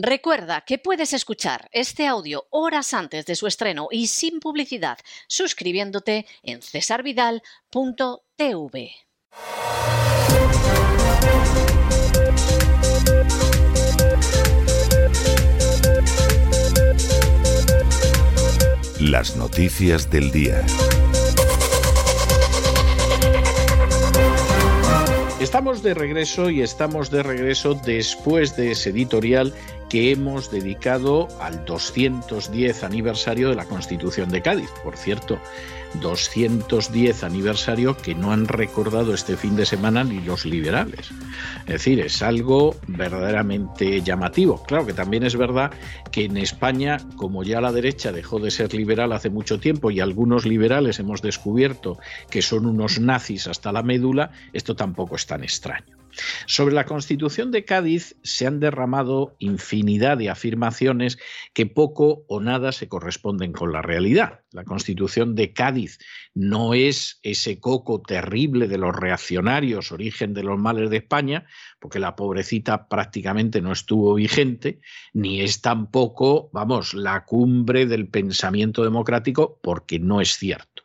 Recuerda que puedes escuchar este audio horas antes de su estreno y sin publicidad suscribiéndote en cesarvidal.tv. Las noticias del día. Estamos de regreso y estamos de regreso después de ese editorial que hemos dedicado al 210 aniversario de la Constitución de Cádiz. Por cierto, 210 aniversario que no han recordado este fin de semana ni los liberales. Es decir, es algo verdaderamente llamativo. Claro que también es verdad que en España, como ya la derecha dejó de ser liberal hace mucho tiempo y algunos liberales hemos descubierto que son unos nazis hasta la médula, esto tampoco es tan extraño. Sobre la Constitución de Cádiz se han derramado infinidad de afirmaciones que poco o nada se corresponden con la realidad. La Constitución de Cádiz no es ese coco terrible de los reaccionarios, origen de los males de España, porque la pobrecita prácticamente no estuvo vigente, ni es tampoco, vamos, la cumbre del pensamiento democrático, porque no es cierto.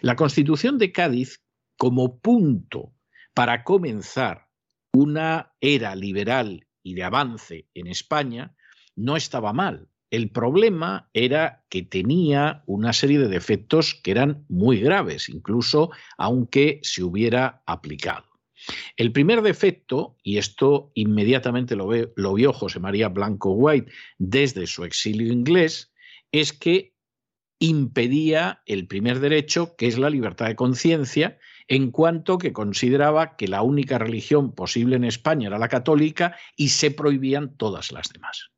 La Constitución de Cádiz, como punto para comenzar una era liberal y de avance en España no estaba mal. El problema era que tenía una serie de defectos que eran muy graves, incluso aunque se hubiera aplicado. El primer defecto, y esto inmediatamente lo, vio José María Blanco White desde su exilio inglés, es que impedía el primer derecho, que es la libertad de conciencia, en cuanto que consideraba que la única religión posible en España era la católica y se prohibían todas las demás.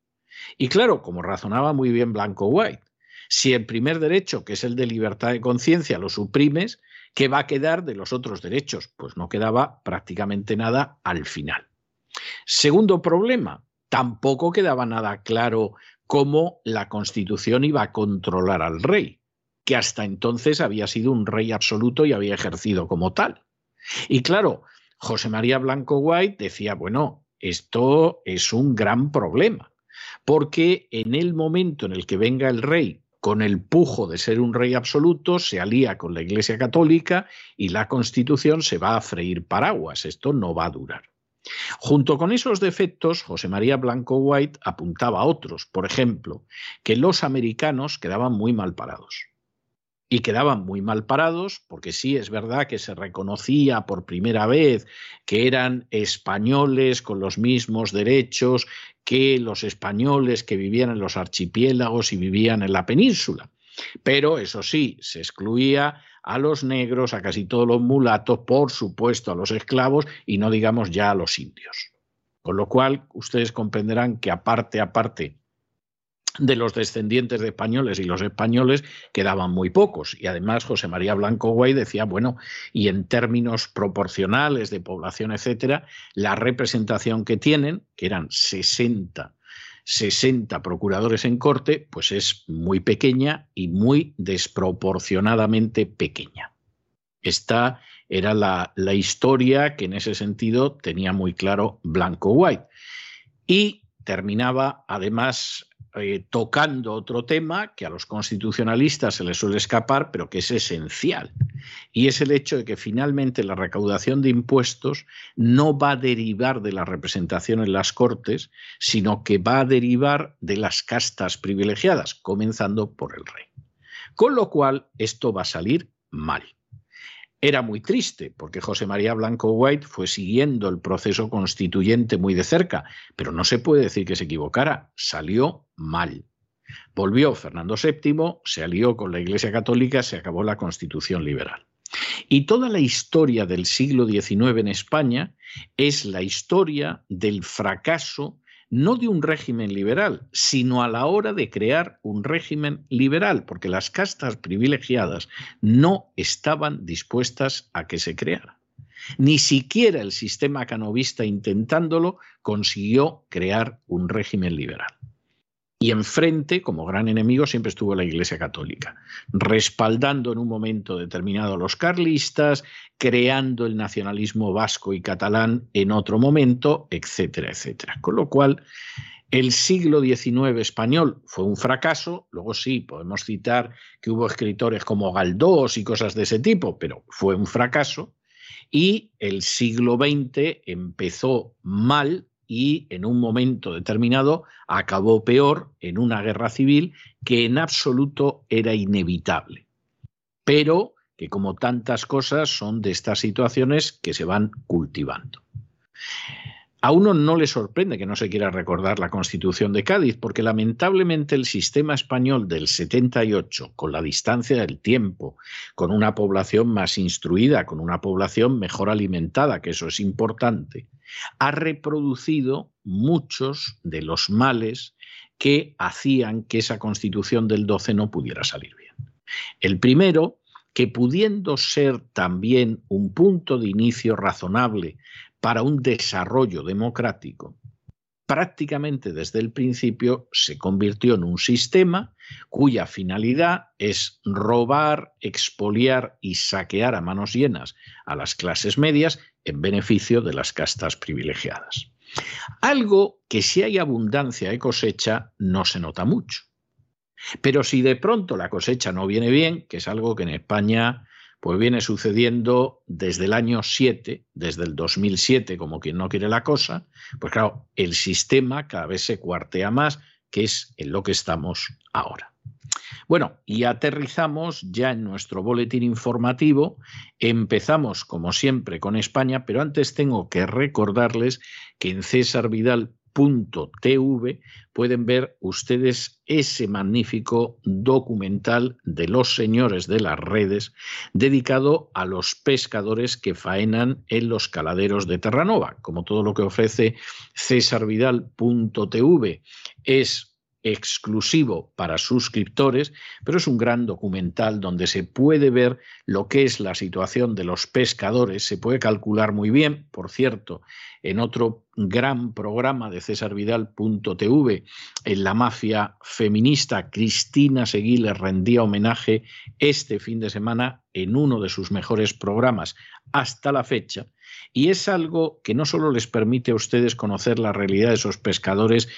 Y claro, como razonaba muy bien Blanco White, si el primer derecho, que es el de libertad de conciencia, lo suprimes, ¿qué va a quedar de los otros derechos? Pues no quedaba prácticamente nada al final. Segundo problema, tampoco quedaba nada claro cómo la Constitución iba a controlar al rey que hasta entonces había sido un rey absoluto y había ejercido como tal. Y claro, José María Blanco White decía, bueno, esto es un gran problema, porque en el momento en el que venga el rey con el pujo de ser un rey absoluto, se alía con la Iglesia Católica y la Constitución se va a freír paraguas. Esto no va a durar. Junto con esos defectos, José María Blanco White apuntaba a otros, por ejemplo, que los americanos quedaban muy mal parados y quedaban muy mal parados, porque sí es verdad que se reconocía por primera vez que eran españoles con los mismos derechos que los españoles que vivían en los archipiélagos y vivían en la península. Pero eso sí, se excluía a los negros, a casi todos los mulatos, por supuesto a los esclavos y no digamos ya a los indios. Con lo cual, ustedes comprenderán que aparte, aparte de los descendientes de españoles y los españoles quedaban muy pocos. Y además José María Blanco Guay decía, bueno, y en términos proporcionales de población, etcétera, la representación que tienen, que eran 60, 60 procuradores en corte, pues es muy pequeña y muy desproporcionadamente pequeña. Esta era la, la historia que en ese sentido tenía muy claro Blanco White. Y terminaba además eh, tocando otro tema que a los constitucionalistas se les suele escapar, pero que es esencial. Y es el hecho de que finalmente la recaudación de impuestos no va a derivar de la representación en las Cortes, sino que va a derivar de las castas privilegiadas, comenzando por el rey. Con lo cual, esto va a salir mal. Era muy triste porque José María Blanco White fue siguiendo el proceso constituyente muy de cerca, pero no se puede decir que se equivocara, salió mal. Volvió Fernando VII, se alió con la Iglesia Católica, se acabó la Constitución liberal. Y toda la historia del siglo XIX en España es la historia del fracaso no de un régimen liberal, sino a la hora de crear un régimen liberal, porque las castas privilegiadas no estaban dispuestas a que se creara. Ni siquiera el sistema canovista intentándolo consiguió crear un régimen liberal. Y enfrente, como gran enemigo, siempre estuvo la Iglesia Católica, respaldando en un momento determinado a los carlistas, creando el nacionalismo vasco y catalán en otro momento, etcétera, etcétera. Con lo cual, El siglo XIX español fue un fracaso, luego sí, podemos citar que hubo escritores como Galdós y cosas de ese tipo, pero fue un fracaso. Y el siglo XX empezó mal y en un momento determinado acabó peor en una guerra civil que en absoluto era inevitable, pero que como tantas cosas son de estas situaciones que se van cultivando. A uno no le sorprende que no se quiera recordar la Constitución de Cádiz, porque lamentablemente el sistema español del 78, con la distancia del tiempo, con una población más instruida, con una población mejor alimentada, que eso es importante, ha reproducido muchos de los males que hacían que esa Constitución del 12 no pudiera salir bien. El primero, que pudiendo ser también un punto de inicio razonable para un desarrollo democrático, prácticamente desde el principio se convirtió en un sistema cuya finalidad es robar, expoliar y saquear a manos llenas a las clases medias en beneficio de las castas privilegiadas. Algo que si hay abundancia de cosecha no se nota mucho. Pero si de pronto la cosecha no viene bien, que es algo que en España pues viene sucediendo desde el año 7, desde el 2007, como quien no quiere la cosa, pues claro, el sistema cada vez se cuartea más, que es en lo que estamos ahora. Bueno, y aterrizamos ya en nuestro boletín informativo. Empezamos, como siempre, con España, pero antes tengo que recordarles que en César Vidal .tv pueden ver ustedes ese magnífico documental de los señores de las redes dedicado a los pescadores que faenan en los caladeros de Terranova. Como todo lo que ofrece cesarvidal.tv es exclusivo para suscriptores, pero es un gran documental donde se puede ver lo que es la situación de los pescadores, se puede calcular muy bien, por cierto, en otro gran programa de cesarvidal.tv, en la mafia feminista, Cristina Seguí le rendía homenaje este fin de semana en uno de sus mejores programas. Hasta la fecha, y es algo que no solo les permite a ustedes conocer la realidad de esos pescadores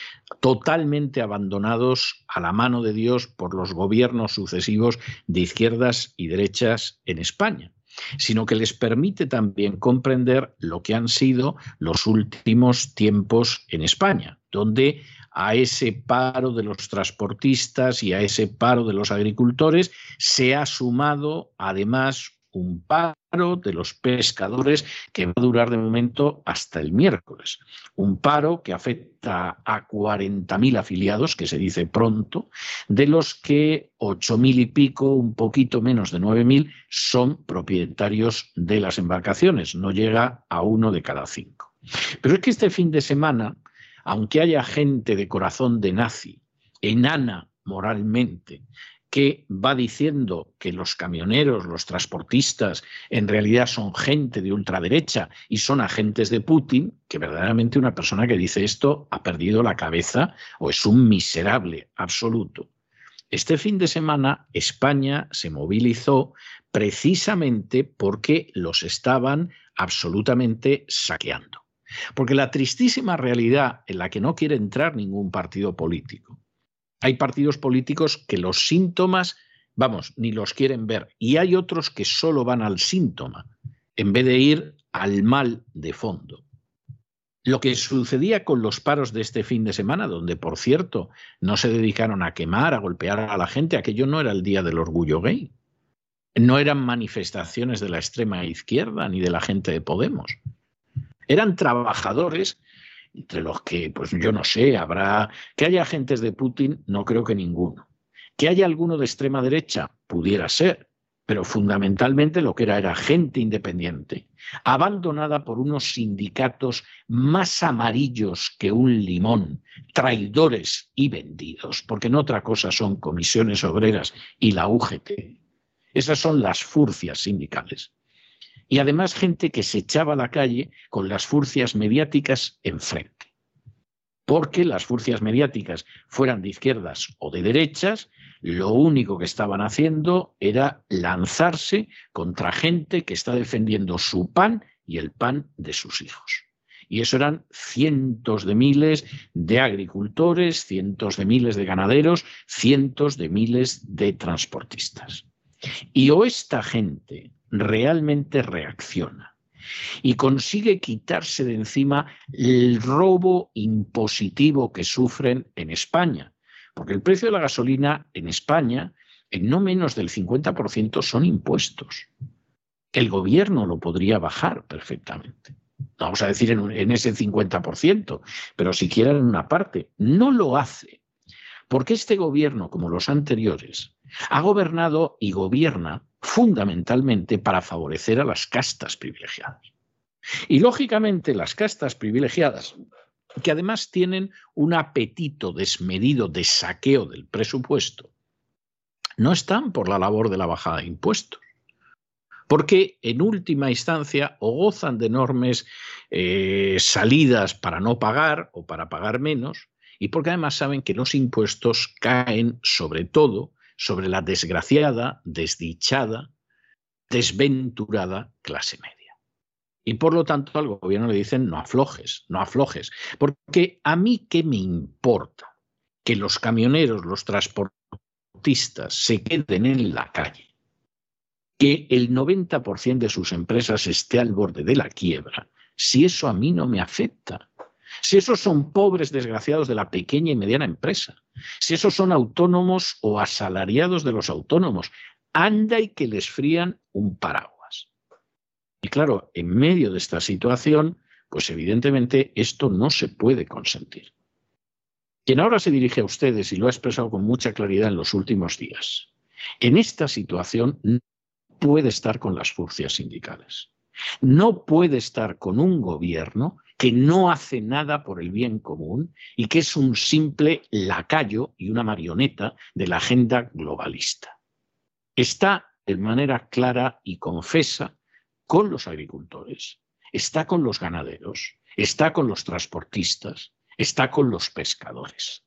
totalmente abandonados a la mano de Dios por los gobiernos sucesivos de izquierdas y derechas en España, sino que les permite también comprender lo que han sido los últimos tiempos en España, donde a ese paro de los transportistas y a ese paro de los agricultores se ha sumado además un paro de los pescadores que va a durar de momento hasta el miércoles. Un paro que afecta a 40.000 afiliados, que se dice pronto, de los que 8.000 y pico, un poquito menos de 9.000, son propietarios de las embarcaciones. No llega a uno de cada cinco. Pero es que este fin de semana, aunque haya gente de corazón de nazi, enana moralmente, que va diciendo que los camioneros, los transportistas, en realidad son gente de ultraderecha y son agentes de Putin, que verdaderamente una persona que dice esto ha perdido la cabeza o es un miserable absoluto. Este fin de semana España se movilizó precisamente porque los estaban absolutamente saqueando. Porque la tristísima realidad en la que no quiere entrar ningún partido político hay partidos políticos que los síntomas, vamos, ni los quieren ver. Y hay otros que solo van al síntoma, en vez de ir al mal de fondo. Lo que sucedía con los paros de este fin de semana, donde, por cierto, no se dedicaron a quemar, a golpear a la gente, aquello no era el día del orgullo gay. No eran manifestaciones de la extrema izquierda ni de la gente de Podemos. Eran trabajadores entre los que, pues yo no sé, habrá que haya agentes de Putin, no creo que ninguno. Que haya alguno de extrema derecha, pudiera ser, pero fundamentalmente lo que era era gente independiente, abandonada por unos sindicatos más amarillos que un limón, traidores y vendidos, porque no otra cosa son comisiones obreras y la UGT. Esas son las furcias sindicales y además gente que se echaba a la calle con las furcias mediáticas enfrente. Porque las furcias mediáticas fueran de izquierdas o de derechas, lo único que estaban haciendo era lanzarse contra gente que está defendiendo su pan y el pan de sus hijos. Y eso eran cientos de miles de agricultores, cientos de miles de ganaderos, cientos de miles de transportistas. Y o esta gente realmente reacciona y consigue quitarse de encima el robo impositivo que sufren en España. Porque el precio de la gasolina en España, en no menos del 50%, son impuestos. El gobierno lo podría bajar perfectamente. Vamos a decir en, en ese 50%, pero siquiera en una parte. No lo hace. Porque este gobierno, como los anteriores, ha gobernado y gobierna fundamentalmente para favorecer a las castas privilegiadas. Y lógicamente las castas privilegiadas, que además tienen un apetito desmedido de saqueo del presupuesto, no están por la labor de la bajada de impuestos. Porque en última instancia o gozan de enormes eh, salidas para no pagar o para pagar menos, y porque además saben que los impuestos caen sobre todo sobre la desgraciada, desdichada, desventurada clase media. Y por lo tanto al gobierno le dicen no aflojes, no aflojes, porque a mí qué me importa que los camioneros, los transportistas se queden en la calle, que el 90% de sus empresas esté al borde de la quiebra, si eso a mí no me afecta. Si esos son pobres desgraciados de la pequeña y mediana empresa, si esos son autónomos o asalariados de los autónomos, anda y que les frían un paraguas. Y claro, en medio de esta situación, pues evidentemente esto no se puede consentir. Quien ahora se dirige a ustedes y lo ha expresado con mucha claridad en los últimos días, en esta situación no puede estar con las furcias sindicales. No puede estar con un gobierno que no hace nada por el bien común y que es un simple lacayo y una marioneta de la agenda globalista. Está de manera clara y confesa con los agricultores, está con los ganaderos, está con los transportistas, está con los pescadores.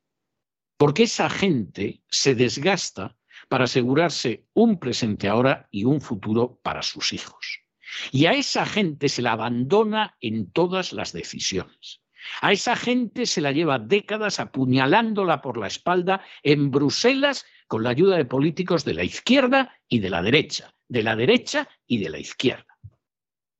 Porque esa gente se desgasta para asegurarse un presente ahora y un futuro para sus hijos. Y a esa gente se la abandona en todas las decisiones. A esa gente se la lleva décadas apuñalándola por la espalda en Bruselas con la ayuda de políticos de la izquierda y de la derecha, de la derecha y de la izquierda.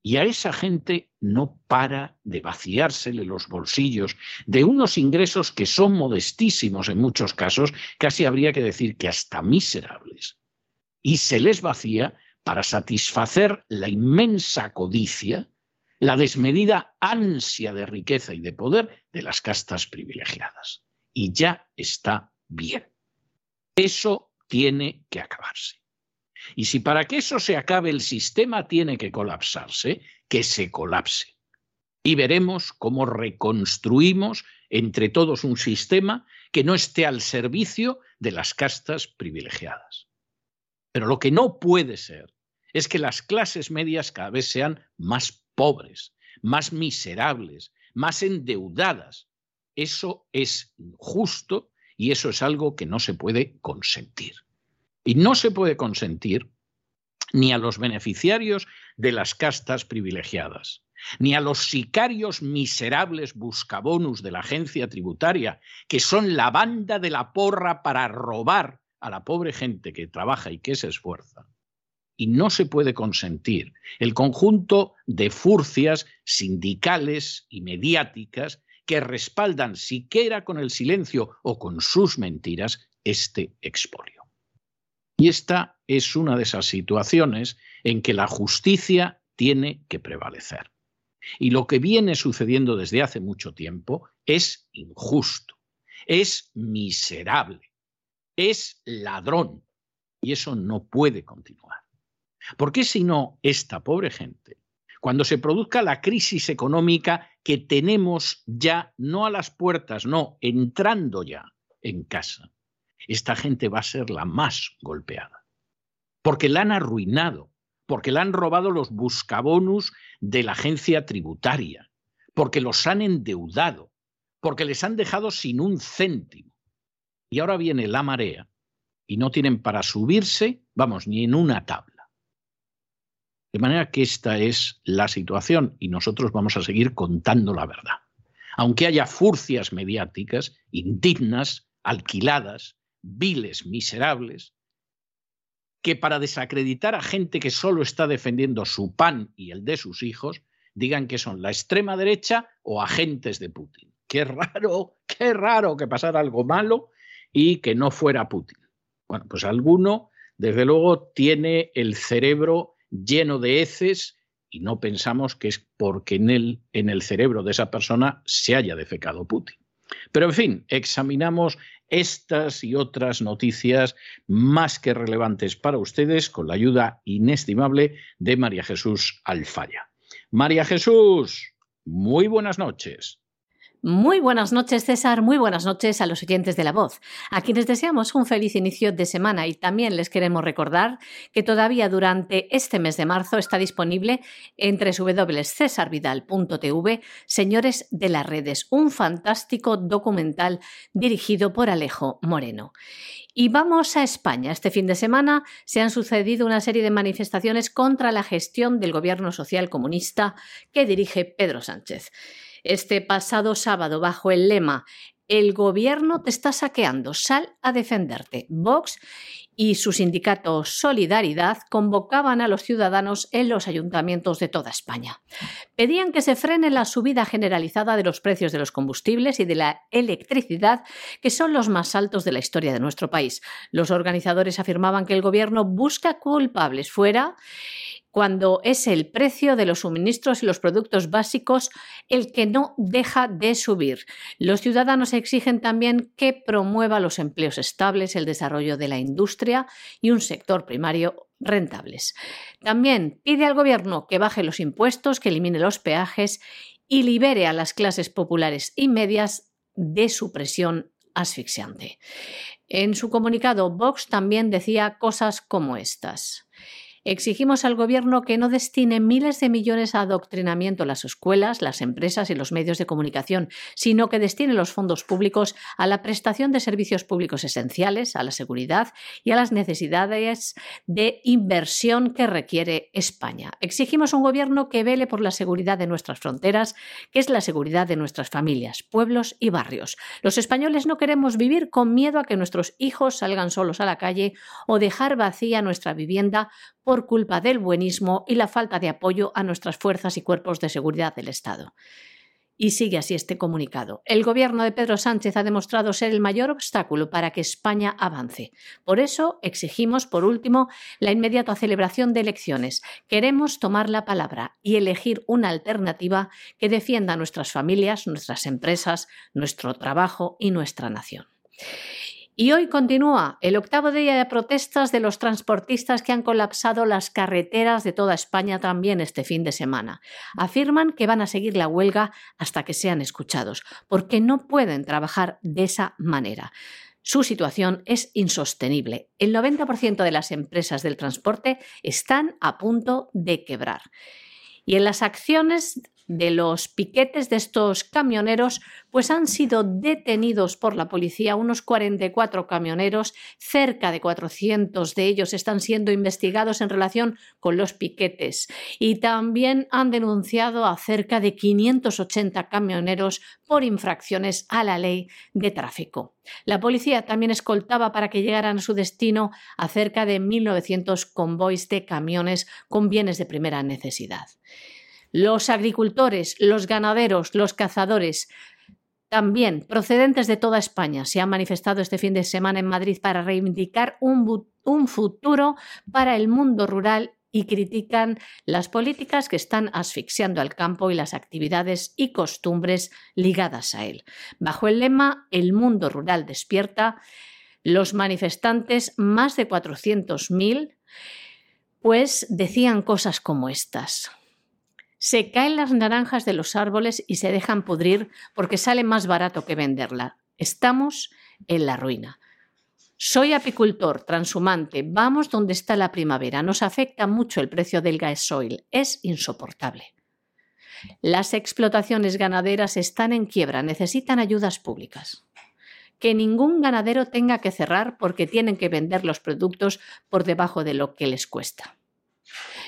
Y a esa gente no para de vaciársele los bolsillos de unos ingresos que son modestísimos en muchos casos, casi habría que decir que hasta miserables. Y se les vacía para satisfacer la inmensa codicia, la desmedida ansia de riqueza y de poder de las castas privilegiadas. Y ya está bien. Eso tiene que acabarse. Y si para que eso se acabe el sistema tiene que colapsarse, que se colapse. Y veremos cómo reconstruimos entre todos un sistema que no esté al servicio de las castas privilegiadas. Pero lo que no puede ser es que las clases medias cada vez sean más pobres, más miserables, más endeudadas. Eso es injusto y eso es algo que no se puede consentir. Y no se puede consentir ni a los beneficiarios de las castas privilegiadas, ni a los sicarios miserables buscabonus de la agencia tributaria, que son la banda de la porra para robar a la pobre gente que trabaja y que se esfuerza, y no se puede consentir el conjunto de furcias sindicales y mediáticas que respaldan, siquiera con el silencio o con sus mentiras, este expolio. Y esta es una de esas situaciones en que la justicia tiene que prevalecer. Y lo que viene sucediendo desde hace mucho tiempo es injusto, es miserable, es ladrón. Y eso no puede continuar. ¿Por qué si no esta pobre gente, cuando se produzca la crisis económica que tenemos ya, no a las puertas, no, entrando ya en casa, esta gente va a ser la más golpeada? Porque la han arruinado, porque la han robado los buscabonus de la agencia tributaria, porque los han endeudado, porque les han dejado sin un céntimo. Y ahora viene la marea y no tienen para subirse, vamos, ni en una tabla. De manera que esta es la situación y nosotros vamos a seguir contando la verdad. Aunque haya furcias mediáticas indignas, alquiladas, viles, miserables, que para desacreditar a gente que solo está defendiendo su pan y el de sus hijos, digan que son la extrema derecha o agentes de Putin. Qué raro, qué raro que pasara algo malo y que no fuera Putin. Bueno, pues alguno, desde luego, tiene el cerebro lleno de heces y no pensamos que es porque en el, en el cerebro de esa persona se haya defecado Putin. Pero en fin, examinamos estas y otras noticias más que relevantes para ustedes con la ayuda inestimable de María Jesús Alfaya. María Jesús, muy buenas noches. Muy buenas noches, César. Muy buenas noches a los oyentes de La Voz, a quienes deseamos un feliz inicio de semana y también les queremos recordar que todavía durante este mes de marzo está disponible en www.cesarvidal.tv Señores de las Redes, un fantástico documental dirigido por Alejo Moreno. Y vamos a España. Este fin de semana se han sucedido una serie de manifestaciones contra la gestión del gobierno social comunista que dirige Pedro Sánchez este pasado sábado bajo el lema El gobierno te está saqueando, sal a defenderte. Vox y su sindicato Solidaridad convocaban a los ciudadanos en los ayuntamientos de toda España. Pedían que se frene la subida generalizada de los precios de los combustibles y de la electricidad, que son los más altos de la historia de nuestro país. Los organizadores afirmaban que el gobierno busca culpables fuera cuando es el precio de los suministros y los productos básicos el que no deja de subir. Los ciudadanos exigen también que promueva los empleos estables, el desarrollo de la industria y un sector primario rentables. También pide al Gobierno que baje los impuestos, que elimine los peajes y libere a las clases populares y medias de su presión asfixiante. En su comunicado, Vox también decía cosas como estas. Exigimos al Gobierno que no destine miles de millones a adoctrinamiento a las escuelas, las empresas y los medios de comunicación, sino que destine los fondos públicos a la prestación de servicios públicos esenciales, a la seguridad y a las necesidades de inversión que requiere España. Exigimos un Gobierno que vele por la seguridad de nuestras fronteras, que es la seguridad de nuestras familias, pueblos y barrios. Los españoles no queremos vivir con miedo a que nuestros hijos salgan solos a la calle o dejar vacía nuestra vivienda por culpa del buenismo y la falta de apoyo a nuestras fuerzas y cuerpos de seguridad del Estado. Y sigue así este comunicado. El gobierno de Pedro Sánchez ha demostrado ser el mayor obstáculo para que España avance. Por eso exigimos, por último, la inmediata celebración de elecciones. Queremos tomar la palabra y elegir una alternativa que defienda a nuestras familias, nuestras empresas, nuestro trabajo y nuestra nación. Y hoy continúa el octavo día de protestas de los transportistas que han colapsado las carreteras de toda España también este fin de semana. Afirman que van a seguir la huelga hasta que sean escuchados, porque no pueden trabajar de esa manera. Su situación es insostenible. El 90% de las empresas del transporte están a punto de quebrar. Y en las acciones de los piquetes de estos camioneros, pues han sido detenidos por la policía unos 44 camioneros, cerca de 400 de ellos están siendo investigados en relación con los piquetes y también han denunciado a cerca de 580 camioneros por infracciones a la ley de tráfico. La policía también escoltaba para que llegaran a su destino a cerca de 1.900 convoys de camiones con bienes de primera necesidad. Los agricultores, los ganaderos, los cazadores, también procedentes de toda España, se han manifestado este fin de semana en Madrid para reivindicar un, futuro para el mundo rural y critican las políticas que están asfixiando al campo y las actividades y costumbres ligadas a él. Bajo el lema El mundo rural despierta, los manifestantes, más de 400.000, pues decían cosas como estas. Se caen las naranjas de los árboles y se dejan pudrir porque sale más barato que venderla. Estamos en la ruina. Soy apicultor, transhumante, vamos donde está la primavera. Nos afecta mucho el precio del gasoil. Es insoportable. Las explotaciones ganaderas están en quiebra, necesitan ayudas públicas. Que ningún ganadero tenga que cerrar porque tienen que vender los productos por debajo de lo que les cuesta.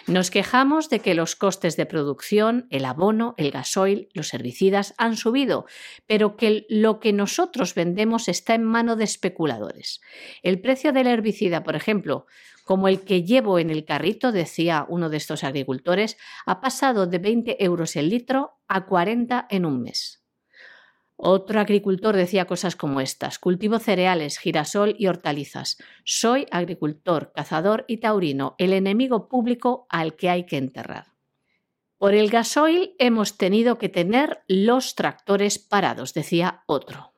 Nos quejamos de que los costes de producción, el abono, el gasoil, los herbicidas han subido, pero que lo que nosotros vendemos está en mano de especuladores. El precio del herbicida, por ejemplo, como el que llevo en el carrito, decía uno de estos agricultores, ha pasado de 20 euros el litro a 40 en un mes. Otro agricultor decía cosas como estas, cultivo cereales, girasol y hortalizas. Soy agricultor, cazador y taurino, el enemigo público al que hay que enterrar. Por el gasoil hemos tenido que tener los tractores parados, decía otro.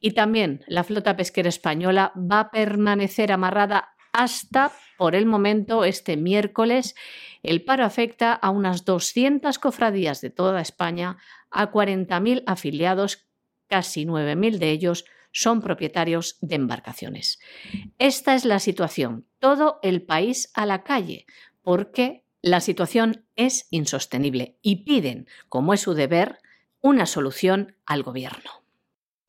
Y también la flota pesquera española va a permanecer amarrada hasta, por el momento, este miércoles. El paro afecta a unas 200 cofradías de toda España, a 40.000 afiliados casi 9.000 de ellos son propietarios de embarcaciones. Esta es la situación. Todo el país a la calle, porque la situación es insostenible y piden, como es su deber, una solución al gobierno.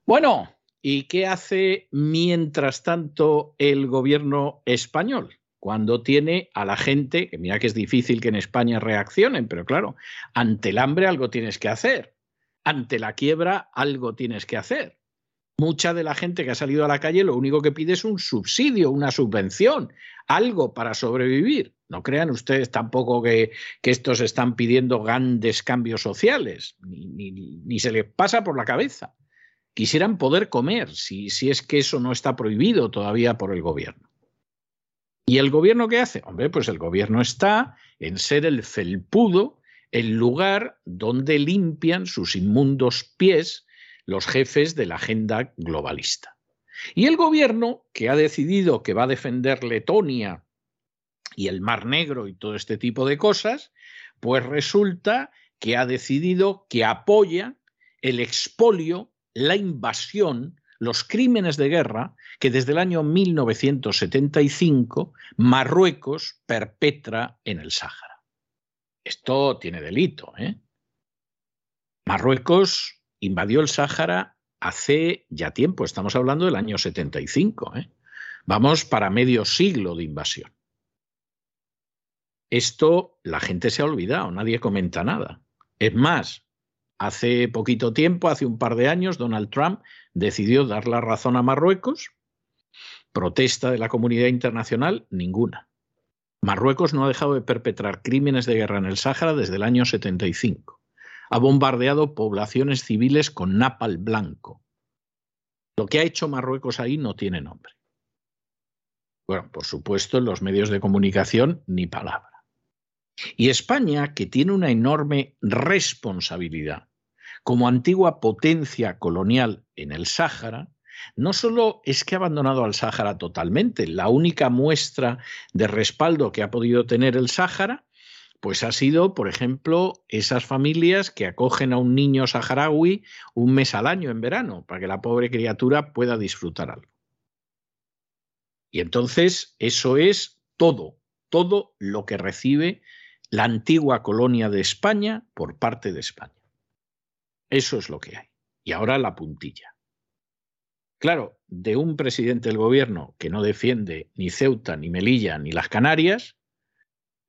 Bueno, ¿y qué hace mientras tanto el gobierno español? Cuando tiene a la gente, que mira que es difícil que en España reaccionen, pero claro, ante el hambre algo tienes que hacer ante la quiebra algo tienes que hacer. Mucha de la gente que ha salido a la calle lo único que pide es un subsidio, una subvención, algo para sobrevivir. No crean ustedes tampoco que, estos están pidiendo grandes cambios sociales, ni, se les pasa por la cabeza. Quisieran poder comer, si, si es que eso no está prohibido todavía por el gobierno. ¿Y el gobierno qué hace? Hombre, pues el gobierno está en ser el felpudo el lugar donde limpian sus inmundos pies los jefes de la agenda globalista. Y el gobierno, que ha decidido que va a defender Letonia y el Mar Negro y todo este tipo de cosas, pues resulta que ha decidido que apoya el expolio, la invasión, los crímenes de guerra que desde el año 1975 Marruecos perpetra en el Sáhara. Esto tiene delito. ¿eh? Marruecos invadió el Sáhara hace ya tiempo, estamos hablando del año 75. ¿eh? Vamos para medio siglo de invasión. Esto la gente se ha olvidado, nadie comenta nada. Es más, hace poquito tiempo, hace un par de años, Donald Trump decidió dar la razón a Marruecos. Protesta de la comunidad internacional, ninguna. Marruecos no ha dejado de perpetrar crímenes de guerra en el Sáhara desde el año 75. Ha bombardeado poblaciones civiles con napal blanco. Lo que ha hecho Marruecos ahí no tiene nombre. Bueno, por supuesto, en los medios de comunicación ni palabra. Y España, que tiene una enorme responsabilidad como antigua potencia colonial en el Sáhara, no solo es que ha abandonado al Sáhara totalmente, la única muestra de respaldo que ha podido tener el Sáhara, pues ha sido, por ejemplo, esas familias que acogen a un niño saharaui un mes al año en verano, para que la pobre criatura pueda disfrutar algo. Y entonces eso es todo, todo lo que recibe la antigua colonia de España por parte de España. Eso es lo que hay. Y ahora la puntilla. Claro, de un presidente del gobierno que no defiende ni Ceuta, ni Melilla, ni las Canarias,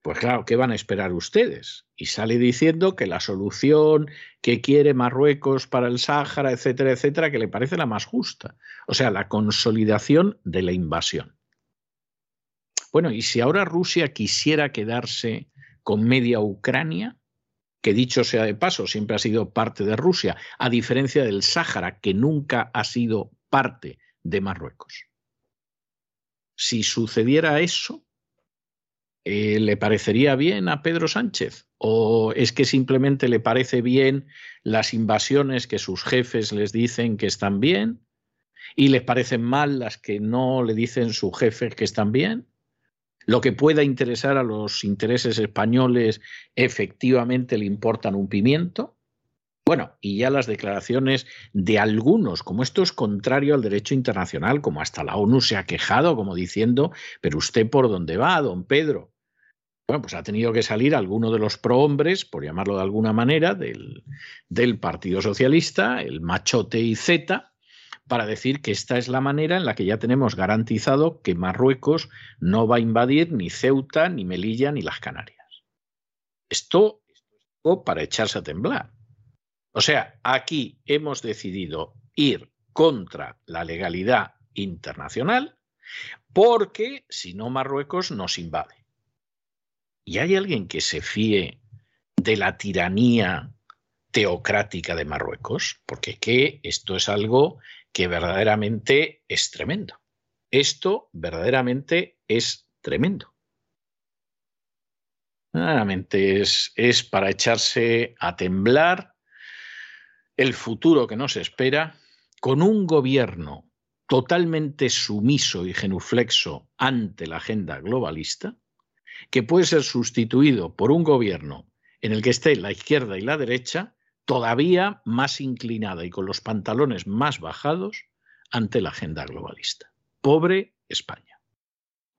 pues claro, ¿qué van a esperar ustedes? Y sale diciendo que la solución que quiere Marruecos para el Sáhara, etcétera, etcétera, que le parece la más justa. O sea, la consolidación de la invasión. Bueno, y si ahora Rusia quisiera quedarse con media Ucrania, que dicho sea de paso, siempre ha sido parte de Rusia, a diferencia del Sáhara, que nunca ha sido parte de Marruecos. Si sucediera eso, eh, ¿le parecería bien a Pedro Sánchez? ¿O es que simplemente le parece bien las invasiones que sus jefes les dicen que están bien? ¿Y les parecen mal las que no le dicen sus jefes que están bien? Lo que pueda interesar a los intereses españoles efectivamente le importan un pimiento. Bueno, y ya las declaraciones de algunos, como esto es contrario al derecho internacional, como hasta la ONU se ha quejado, como diciendo, pero usted por dónde va, don Pedro. Bueno, pues ha tenido que salir alguno de los prohombres, por llamarlo de alguna manera, del, Partido Socialista, el machote y Z, para decir que esta es la manera en la que ya tenemos garantizado que Marruecos no va a invadir ni Ceuta, ni Melilla, ni las Canarias. Esto es para echarse a temblar. O sea, aquí hemos decidido ir contra la legalidad internacional porque si no Marruecos nos invade. ¿Y hay alguien que se fíe de la tiranía teocrática de Marruecos? Porque que esto es algo que verdaderamente es tremendo. Esto verdaderamente es tremendo. Verdaderamente es, es para echarse a temblar el futuro que nos espera con un gobierno totalmente sumiso y genuflexo ante la agenda globalista, que puede ser sustituido por un gobierno en el que esté la izquierda y la derecha todavía más inclinada y con los pantalones más bajados ante la agenda globalista. Pobre España.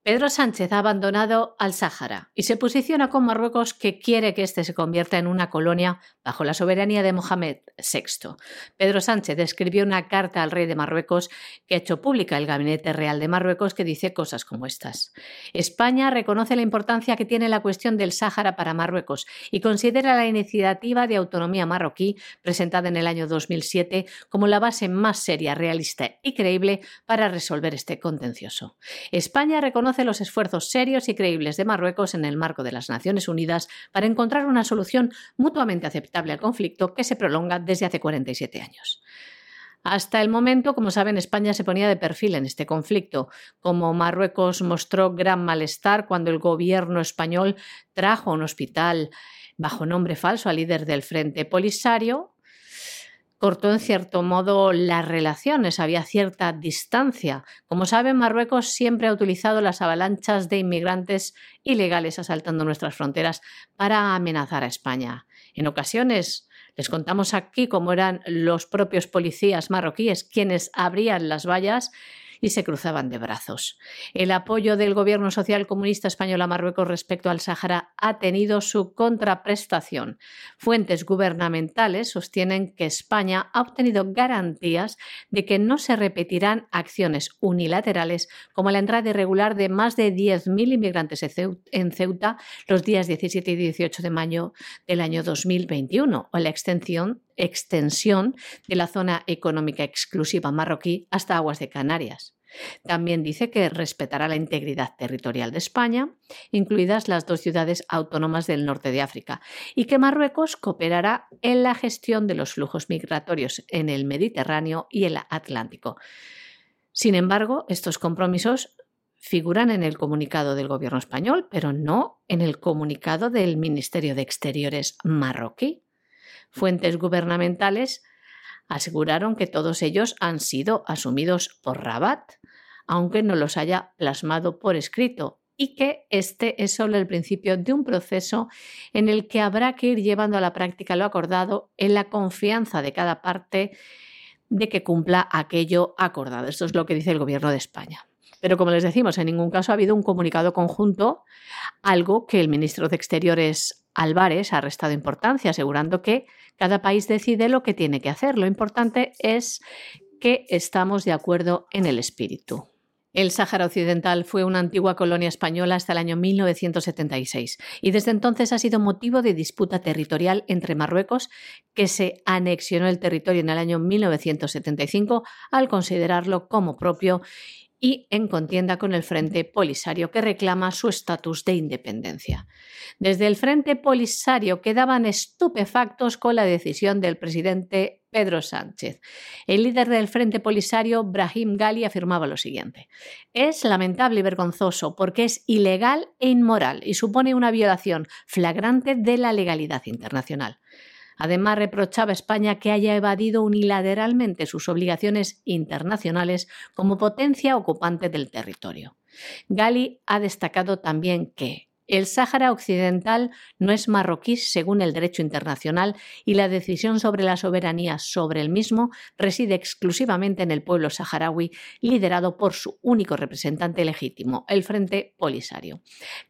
Pedro Sánchez ha abandonado al Sáhara y se posiciona con Marruecos que quiere que éste se convierta en una colonia bajo la soberanía de Mohamed VI. Pedro Sánchez escribió una carta al rey de Marruecos que ha hecho pública el Gabinete Real de Marruecos que dice cosas como estas. España reconoce la importancia que tiene la cuestión del Sáhara para Marruecos y considera la iniciativa de autonomía marroquí presentada en el año 2007 como la base más seria, realista y creíble para resolver este contencioso. España reconoce los esfuerzos serios y creíbles de Marruecos en el marco de las Naciones Unidas para encontrar una solución mutuamente aceptable al conflicto que se prolonga desde hace 47 años. Hasta el momento, como saben, España se ponía de perfil en este conflicto, como Marruecos mostró gran malestar cuando el gobierno español trajo a un hospital bajo nombre falso al líder del Frente Polisario, cortó en cierto modo las relaciones, había cierta distancia. Como saben, Marruecos siempre ha utilizado las avalanchas de inmigrantes ilegales asaltando nuestras fronteras para amenazar a España. En ocasiones les contamos aquí cómo eran los propios policías marroquíes quienes abrían las vallas y se cruzaban de brazos. El apoyo del gobierno social comunista español a Marruecos respecto al Sáhara ha tenido su contraprestación. Fuentes gubernamentales sostienen que España ha obtenido garantías de que no se repetirán acciones unilaterales como la entrada irregular de más de 10.000 inmigrantes en Ceuta los días 17 y 18 de mayo del año 2021 o la extensión extensión de la zona económica exclusiva marroquí hasta aguas de Canarias. También dice que respetará la integridad territorial de España, incluidas las dos ciudades autónomas del norte de África, y que Marruecos cooperará en la gestión de los flujos migratorios en el Mediterráneo y el Atlántico. Sin embargo, estos compromisos figuran en el comunicado del gobierno español, pero no en el comunicado del Ministerio de Exteriores marroquí. Fuentes gubernamentales aseguraron que todos ellos han sido asumidos por Rabat, aunque no los haya plasmado por escrito, y que este es solo el principio de un proceso en el que habrá que ir llevando a la práctica lo acordado en la confianza de cada parte de que cumpla aquello acordado. Esto es lo que dice el Gobierno de España. Pero como les decimos, en ningún caso ha habido un comunicado conjunto, algo que el ministro de Exteriores Álvarez ha restado importancia, asegurando que cada país decide lo que tiene que hacer. Lo importante es que estamos de acuerdo en el espíritu. El Sáhara Occidental fue una antigua colonia española hasta el año 1976 y desde entonces ha sido motivo de disputa territorial entre Marruecos, que se anexionó el territorio en el año 1975 al considerarlo como propio, y en contienda con el Frente Polisario, que reclama su estatus de independencia. Desde el Frente Polisario quedaban estupefactos con la decisión del presidente Pedro Sánchez. El líder del Frente Polisario, Brahim Gali, afirmaba lo siguiente. Es lamentable y vergonzoso porque es ilegal e inmoral y supone una violación flagrante de la legalidad internacional. Además, reprochaba a España que haya evadido unilateralmente sus obligaciones internacionales como potencia ocupante del territorio. Gali ha destacado también que el Sáhara Occidental no es marroquí según el derecho internacional y la decisión sobre la soberanía sobre el mismo reside exclusivamente en el pueblo saharaui, liderado por su único representante legítimo, el Frente Polisario.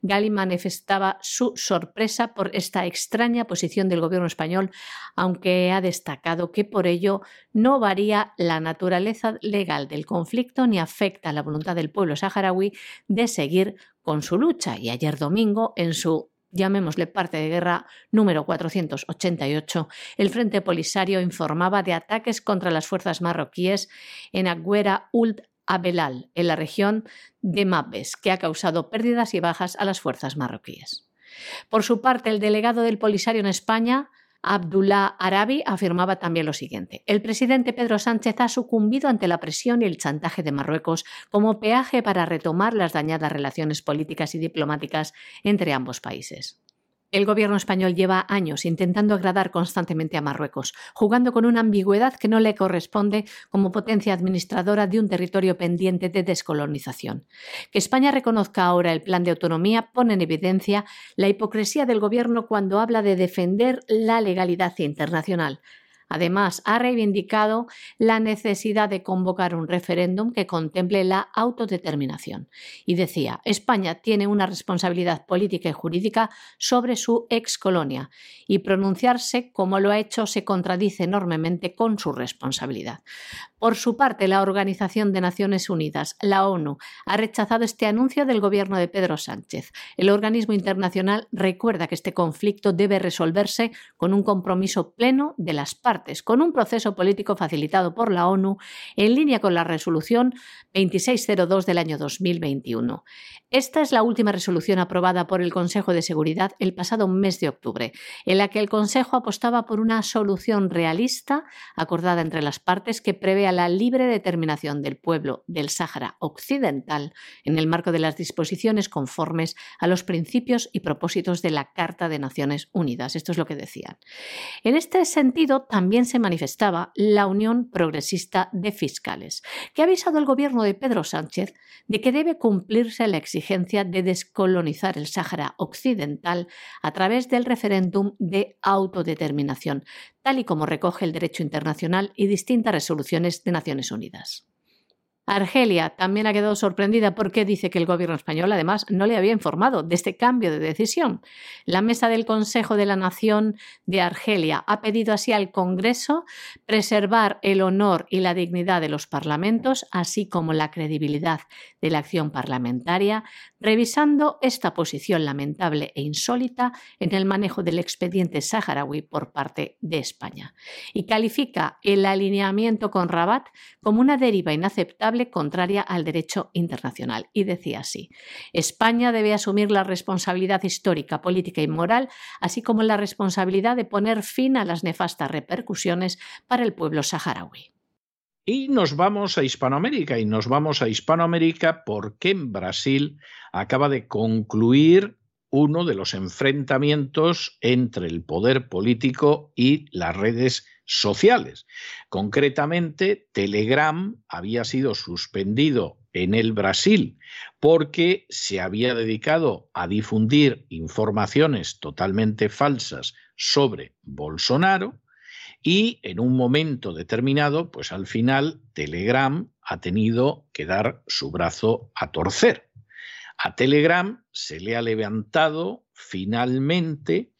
Gali manifestaba su sorpresa por esta extraña posición del gobierno español, aunque ha destacado que por ello no varía la naturaleza legal del conflicto ni afecta la voluntad del pueblo saharaui de seguir con su lucha y ayer domingo en su llamémosle parte de guerra número 488, el Frente Polisario informaba de ataques contra las fuerzas marroquíes en Agüera Ult Abelal, en la región de Mabes, que ha causado pérdidas y bajas a las fuerzas marroquíes. Por su parte, el delegado del Polisario en España, Abdullah Arabi afirmaba también lo siguiente. El presidente Pedro Sánchez ha sucumbido ante la presión y el chantaje de Marruecos como peaje para retomar las dañadas relaciones políticas y diplomáticas entre ambos países. El gobierno español lleva años intentando agradar constantemente a Marruecos, jugando con una ambigüedad que no le corresponde como potencia administradora de un territorio pendiente de descolonización. Que España reconozca ahora el plan de autonomía pone en evidencia la hipocresía del gobierno cuando habla de defender la legalidad internacional, Además, ha reivindicado la necesidad de convocar un referéndum que contemple la autodeterminación. Y decía, España tiene una responsabilidad política y jurídica sobre su excolonia y pronunciarse como lo ha hecho se contradice enormemente con su responsabilidad. Por su parte, la Organización de Naciones Unidas, la ONU, ha rechazado este anuncio del gobierno de Pedro Sánchez. El organismo internacional recuerda que este conflicto debe resolverse con un compromiso pleno de las partes, con un proceso político facilitado por la ONU en línea con la resolución 2602 del año 2021. Esta es la última resolución aprobada por el Consejo de Seguridad el pasado mes de octubre, en la que el Consejo apostaba por una solución realista acordada entre las partes que prevé la libre determinación del pueblo del Sáhara Occidental en el marco de las disposiciones conformes a los principios y propósitos de la Carta de Naciones Unidas. Esto es lo que decían. En este sentido, también se manifestaba la Unión Progresista de Fiscales, que ha avisado al gobierno de Pedro Sánchez de que debe cumplirse la exigencia de descolonizar el Sáhara Occidental a través del referéndum de autodeterminación, tal y como recoge el derecho internacional y distintas resoluciones de Naciones Unidas. Argelia también ha quedado sorprendida porque dice que el gobierno español además no le había informado de este cambio de decisión. La mesa del Consejo de la Nación de Argelia ha pedido así al Congreso preservar el honor y la dignidad de los parlamentos, así como la credibilidad de la acción parlamentaria, revisando esta posición lamentable e insólita en el manejo del expediente saharaui por parte de España. Y califica el alineamiento con Rabat como una deriva inaceptable contraria al derecho internacional. Y decía así, España debe asumir la responsabilidad histórica, política y moral, así como la responsabilidad de poner fin a las nefastas repercusiones para el pueblo saharaui. Y nos vamos a Hispanoamérica, y nos vamos a Hispanoamérica porque en Brasil acaba de concluir uno de los enfrentamientos entre el poder político y las redes sociales. Concretamente, Telegram había sido suspendido en el Brasil porque se había dedicado a difundir informaciones totalmente falsas sobre Bolsonaro y en un momento determinado, pues al final Telegram ha tenido que dar su brazo a torcer. A Telegram se le ha levantado finalmente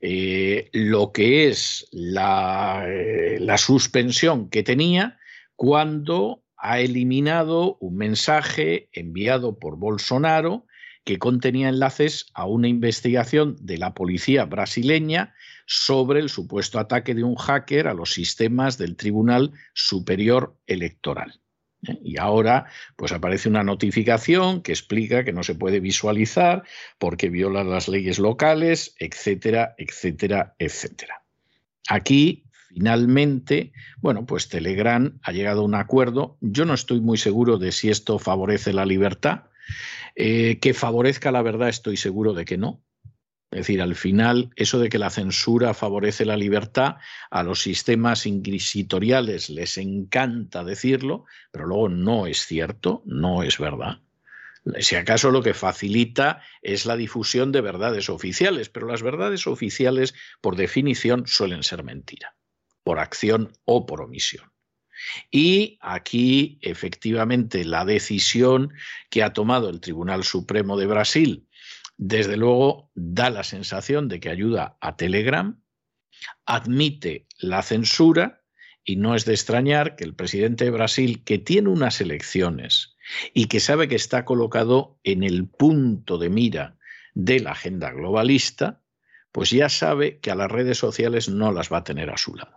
eh, lo que es eh, la, suspensión que tenía cuando ha eliminado un mensaje enviado por Bolsonaro que contenía enlaces a una investigación de la policía brasileña sobre el supuesto ataque de un hacker a los sistemas del Tribunal Superior Electoral. Y ahora pues aparece una notificación que explica que no se puede visualizar porque viola las leyes locales, etcétera, etcétera, etcétera. Aquí finalmente, bueno, pues Telegram ha llegado a un acuerdo. Yo no estoy muy seguro de si esto favorece la libertad. Eh, que favorezca la verdad, estoy seguro de que no. Es decir, al final, eso de que la censura favorece la libertad, a los sistemas inquisitoriales les encanta decirlo, pero luego no es cierto, no es verdad. Si acaso lo que facilita es la difusión de verdades oficiales, pero las verdades oficiales, por definición, suelen ser mentira, por acción o por omisión. Y aquí, efectivamente, la decisión que ha tomado el Tribunal Supremo de Brasil desde luego da la sensación de que ayuda a Telegram, admite la censura y no es de extrañar que el presidente de Brasil, que tiene unas elecciones y que sabe que está colocado en el punto de mira de la agenda globalista, pues ya sabe que a las redes sociales no las va a tener a su lado.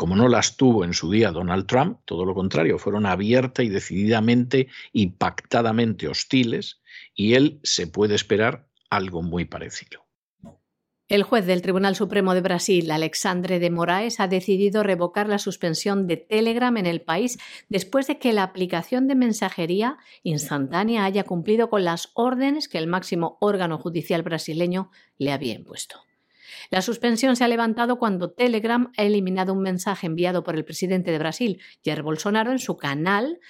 Como no las tuvo en su día Donald Trump, todo lo contrario, fueron abierta y decididamente y pactadamente hostiles, y él se puede esperar algo muy parecido. El juez del Tribunal Supremo de Brasil, Alexandre de Moraes, ha decidido revocar la suspensión de Telegram en el país después de que la aplicación de mensajería instantánea haya cumplido con las órdenes que el máximo órgano judicial brasileño le había impuesto. La suspensión se ha levantado cuando Telegram ha eliminado un mensaje enviado por el presidente de Brasil, Jair Bolsonaro, en su canal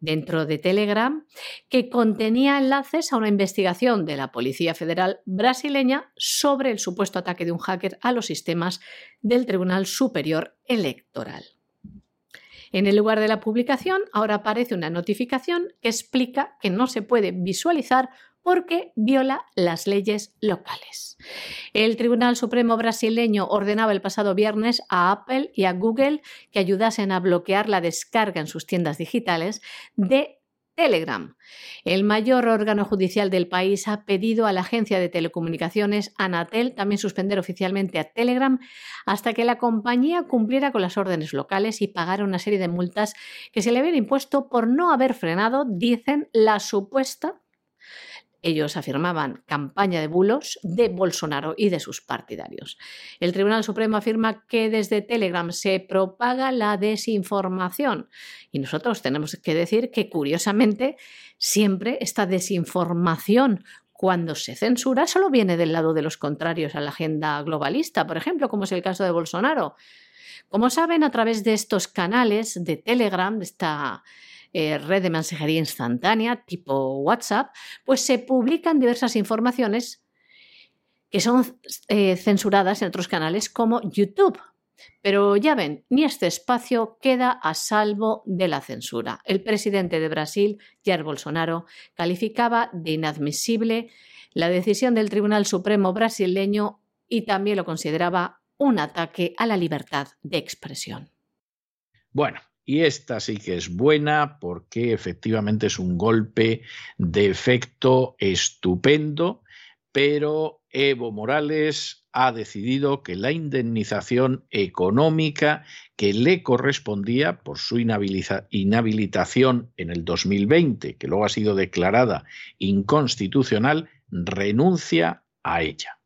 dentro de Telegram que contenía enlaces a una investigación de la Policía Federal brasileña sobre el supuesto ataque de un hacker a los sistemas del Tribunal Superior Electoral. En el lugar de la publicación ahora aparece una notificación que explica que no se puede visualizar porque viola las leyes locales. El Tribunal Supremo brasileño ordenaba el pasado viernes a Apple y a Google que ayudasen a bloquear la descarga en sus tiendas digitales de Telegram. El mayor órgano judicial del país ha pedido a la agencia de telecomunicaciones Anatel también suspender oficialmente a Telegram hasta que la compañía cumpliera con las órdenes locales y pagara una serie de multas que se le habían impuesto por no haber frenado, dicen, la supuesta ellos afirmaban campaña de bulos de Bolsonaro y de sus partidarios. El Tribunal Supremo afirma que desde Telegram se propaga la desinformación y nosotros tenemos que decir que curiosamente siempre esta desinformación cuando se censura solo viene del lado de los contrarios a la agenda globalista, por ejemplo, como es el caso de Bolsonaro. Como saben, a través de estos canales de Telegram, de esta eh, red de mensajería instantánea tipo WhatsApp, pues se publican diversas informaciones que son eh, censuradas en otros canales como YouTube. Pero ya ven, ni este espacio queda a salvo de la censura. El presidente de Brasil, Jair Bolsonaro, calificaba de inadmisible la decisión del Tribunal Supremo brasileño y también lo consideraba un ataque a la libertad de expresión. Bueno, y esta sí que es buena porque efectivamente es un golpe de efecto estupendo, pero Evo Morales ha decidido que la indemnización económica que le correspondía por su inhabilitación en el 2020, que luego ha sido declarada inconstitucional, renuncia a ella.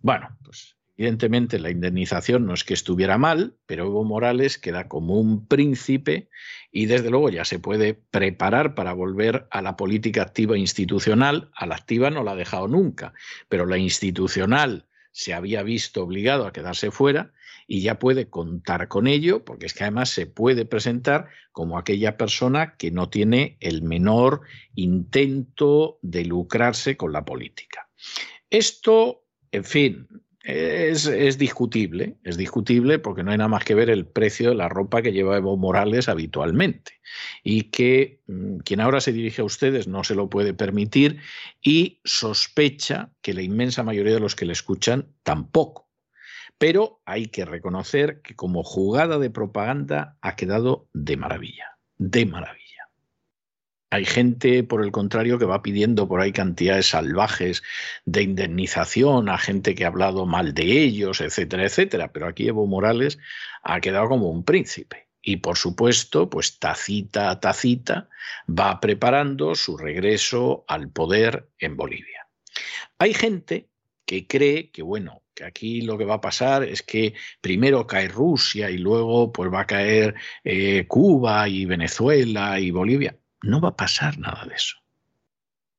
Bueno, pues Evidentemente, la indemnización no es que estuviera mal, pero Evo Morales queda como un príncipe y desde luego ya se puede preparar para volver a la política activa institucional. A la activa no la ha dejado nunca, pero la institucional se había visto obligado a quedarse fuera y ya puede contar con ello, porque es que además se puede presentar como aquella persona que no tiene el menor intento de lucrarse con la política. Esto, en fin, es, discutible, es discutible porque no hay nada más que ver el precio de la ropa que lleva Evo Morales habitualmente y que mm, quien ahora se dirige a ustedes no se lo puede permitir y sospecha que la inmensa mayoría de los que le escuchan tampoco. Pero hay que reconocer que como jugada de propaganda ha quedado de maravilla, de maravilla. Hay gente, por el contrario, que va pidiendo por ahí cantidades salvajes de indemnización a gente que ha hablado mal de ellos, etcétera, etcétera. Pero aquí Evo Morales ha quedado como un príncipe. Y por supuesto, pues tacita a tacita va preparando su regreso al poder en Bolivia. Hay gente que cree que, bueno, que aquí lo que va a pasar es que primero cae Rusia y luego pues va a caer eh, Cuba y Venezuela y Bolivia. No va a pasar nada de eso.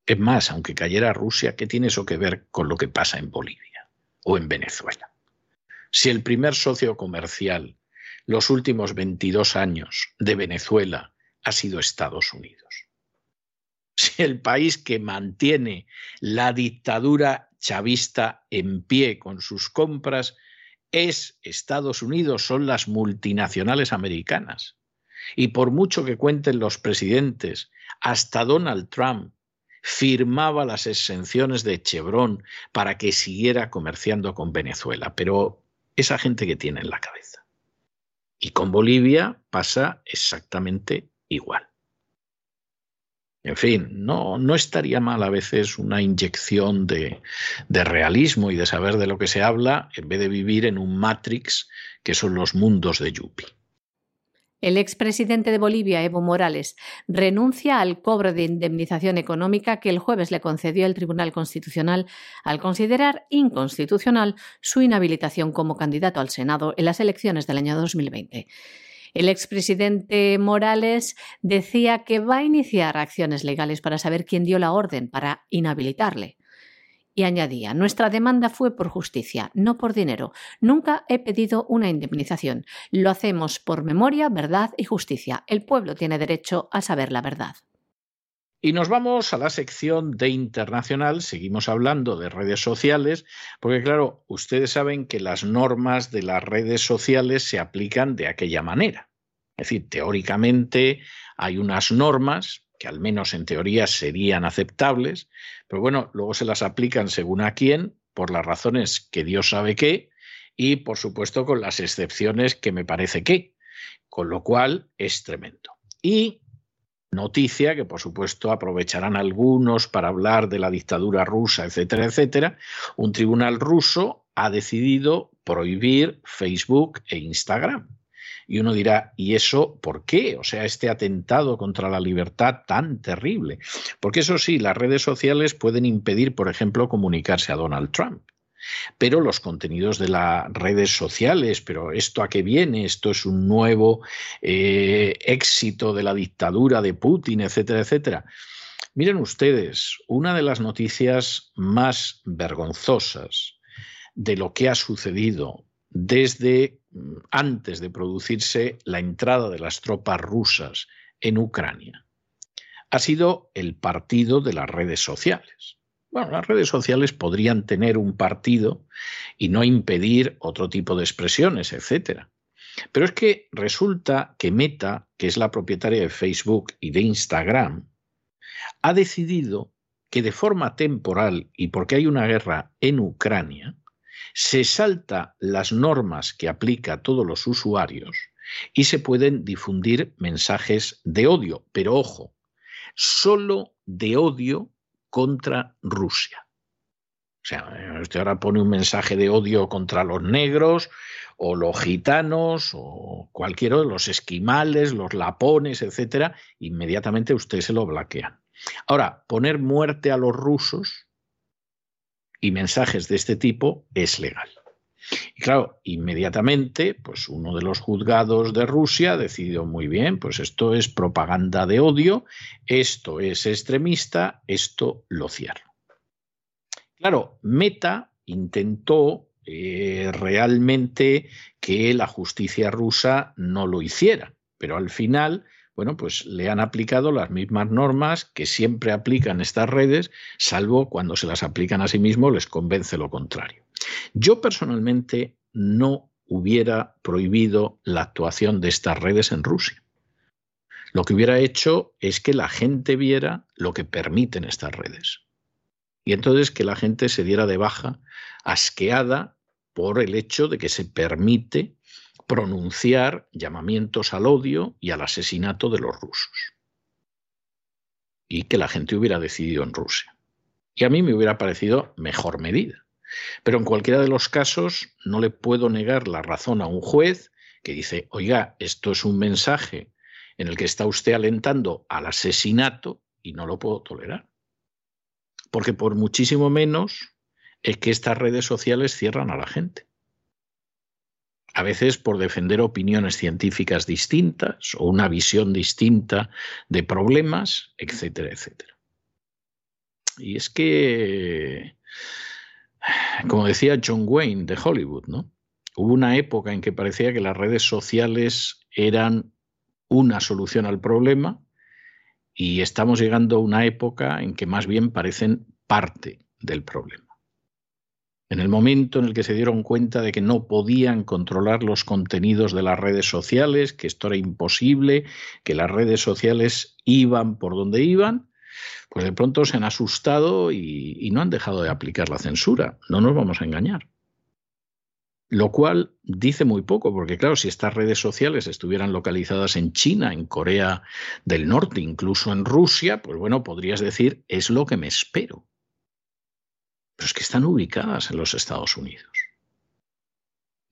Es más, aunque cayera Rusia, ¿qué tiene eso que ver con lo que pasa en Bolivia o en Venezuela? Si el primer socio comercial los últimos 22 años de Venezuela ha sido Estados Unidos. Si el país que mantiene la dictadura chavista en pie con sus compras es Estados Unidos, son las multinacionales americanas. Y por mucho que cuenten los presidentes, hasta Donald Trump firmaba las exenciones de Chevron para que siguiera comerciando con Venezuela. Pero esa gente que tiene en la cabeza. Y con Bolivia pasa exactamente igual. En fin, no, no estaría mal a veces una inyección de, de, realismo y de saber de lo que se habla en vez de vivir en un matrix que son los mundos de Yuppie. El expresidente de Bolivia, Evo Morales, renuncia al cobro de indemnización económica que el jueves le concedió el Tribunal Constitucional al considerar inconstitucional su inhabilitación como candidato al Senado en las elecciones del año 2020. El expresidente Morales decía que va a iniciar acciones legales para saber quién dio la orden para inhabilitarle. Y añadía, nuestra demanda fue por justicia, no por dinero. Nunca he pedido una indemnización. Lo hacemos por memoria, verdad y justicia. El pueblo tiene derecho a saber la verdad. Y nos vamos a la sección de internacional, seguimos hablando de redes sociales, porque claro, ustedes saben que las normas de las redes sociales se aplican de aquella manera. Es decir, teóricamente hay unas normas que al menos en teoría serían aceptables, pero bueno, luego se las aplican según a quién, por las razones que Dios sabe qué, y por supuesto con las excepciones que me parece que, con lo cual es tremendo. Y noticia que por supuesto aprovecharán algunos para hablar de la dictadura rusa, etcétera, etcétera, un tribunal ruso ha decidido prohibir Facebook e Instagram. Y uno dirá, ¿y eso por qué? O sea, este atentado contra la libertad tan terrible. Porque eso sí, las redes sociales pueden impedir, por ejemplo, comunicarse a Donald Trump. Pero los contenidos de las redes sociales, pero esto a qué viene, esto es un nuevo eh, éxito de la dictadura de Putin, etcétera, etcétera. Miren ustedes, una de las noticias más vergonzosas de lo que ha sucedido desde mm, antes de producirse la entrada de las tropas rusas en Ucrania ha sido el partido de las redes sociales. Bueno, las redes sociales podrían tener un partido y no impedir otro tipo de expresiones, etcétera. Pero es que resulta que Meta, que es la propietaria de Facebook y de Instagram, ha decidido que de forma temporal y porque hay una guerra en Ucrania, se salta las normas que aplica a todos los usuarios y se pueden difundir mensajes de odio, pero ojo, solo de odio contra Rusia. O sea, usted ahora pone un mensaje de odio contra los negros o los gitanos o cualquiera de los esquimales, los lapones, etcétera, inmediatamente usted se lo bloquea. Ahora, poner muerte a los rusos y mensajes de este tipo es legal. Y claro, inmediatamente, pues uno de los juzgados de Rusia decidió muy bien, pues esto es propaganda de odio, esto es extremista, esto lo cierro. Claro, Meta intentó eh, realmente que la justicia rusa no lo hiciera, pero al final bueno, pues le han aplicado las mismas normas que siempre aplican estas redes, salvo cuando se las aplican a sí mismos les convence lo contrario. Yo personalmente no hubiera prohibido la actuación de estas redes en Rusia. Lo que hubiera hecho es que la gente viera lo que permiten estas redes. Y entonces que la gente se diera de baja asqueada por el hecho de que se permite pronunciar llamamientos al odio y al asesinato de los rusos. Y que la gente hubiera decidido en Rusia. Y a mí me hubiera parecido mejor medida. Pero en cualquiera de los casos no le puedo negar la razón a un juez que dice, oiga, esto es un mensaje en el que está usted alentando al asesinato y no lo puedo tolerar. Porque por muchísimo menos es que estas redes sociales cierran a la gente a veces por defender opiniones científicas distintas o una visión distinta de problemas, etcétera, etcétera. Y es que, como decía John Wayne de Hollywood, ¿no? Hubo una época en que parecía que las redes sociales eran una solución al problema y estamos llegando a una época en que más bien parecen parte del problema. En el momento en el que se dieron cuenta de que no podían controlar los contenidos de las redes sociales, que esto era imposible, que las redes sociales iban por donde iban, pues de pronto se han asustado y, no han dejado de aplicar la censura. No nos vamos a engañar. Lo cual dice muy poco, porque claro, si estas redes sociales estuvieran localizadas en China, en Corea del Norte, incluso en Rusia, pues bueno, podrías decir, es lo que me espero. Pero es que están ubicadas en los Estados Unidos.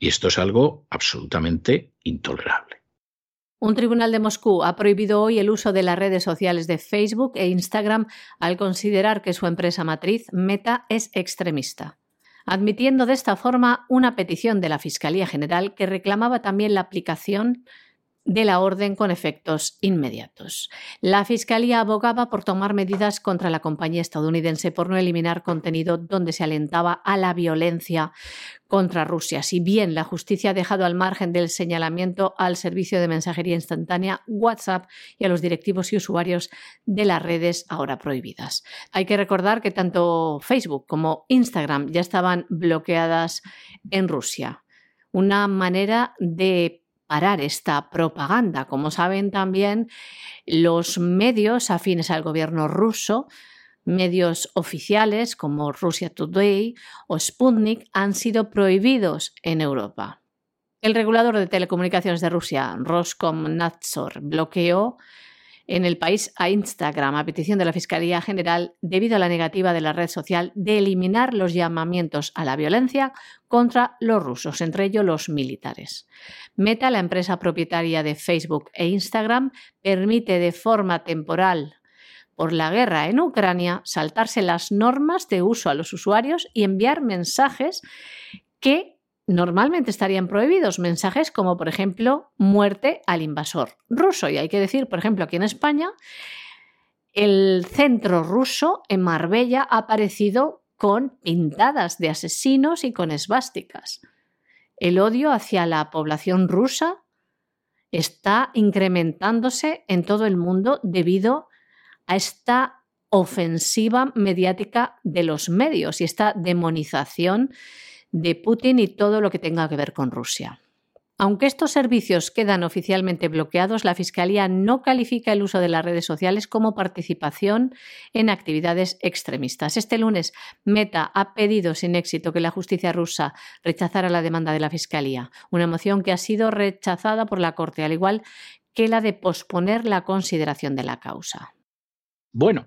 Y esto es algo absolutamente intolerable. Un tribunal de Moscú ha prohibido hoy el uso de las redes sociales de Facebook e Instagram al considerar que su empresa matriz, Meta, es extremista admitiendo de esta forma una petición de la Fiscalía General que reclamaba también la aplicación de la orden con efectos inmediatos. La Fiscalía abogaba por tomar medidas contra la compañía estadounidense por no eliminar contenido donde se alentaba a la violencia contra Rusia. Si bien la justicia ha dejado al margen del señalamiento al servicio de mensajería instantánea WhatsApp y a los directivos y usuarios de las redes ahora prohibidas. Hay que recordar que tanto Facebook como Instagram ya estaban bloqueadas en Rusia. Una manera de parar esta propaganda. Como saben también, los medios afines al gobierno ruso, medios oficiales como Russia Today o Sputnik, han sido prohibidos en Europa. El regulador de telecomunicaciones de Rusia, Roskomnadzor, bloqueó en el país a Instagram a petición de la Fiscalía General debido a la negativa de la red social de eliminar los llamamientos a la violencia contra los rusos, entre ellos los militares. Meta, la empresa propietaria de Facebook e Instagram, permite de forma temporal por la guerra en Ucrania saltarse las normas de uso a los usuarios y enviar mensajes que normalmente estarían prohibidos mensajes como, por ejemplo, muerte al invasor ruso. Y hay que decir, por ejemplo, aquí en España, el centro ruso en Marbella ha aparecido con pintadas de asesinos y con esvásticas. El odio hacia la población rusa está incrementándose en todo el mundo debido a esta ofensiva mediática de los medios y esta demonización de Putin y todo lo que tenga que ver con Rusia. Aunque estos servicios quedan oficialmente bloqueados, la Fiscalía no califica el uso de las redes sociales como participación en actividades extremistas. Este lunes, Meta ha pedido sin éxito que la justicia rusa rechazara la demanda de la Fiscalía, una moción que ha sido rechazada por la Corte, al igual que la de posponer la consideración de la causa. Bueno,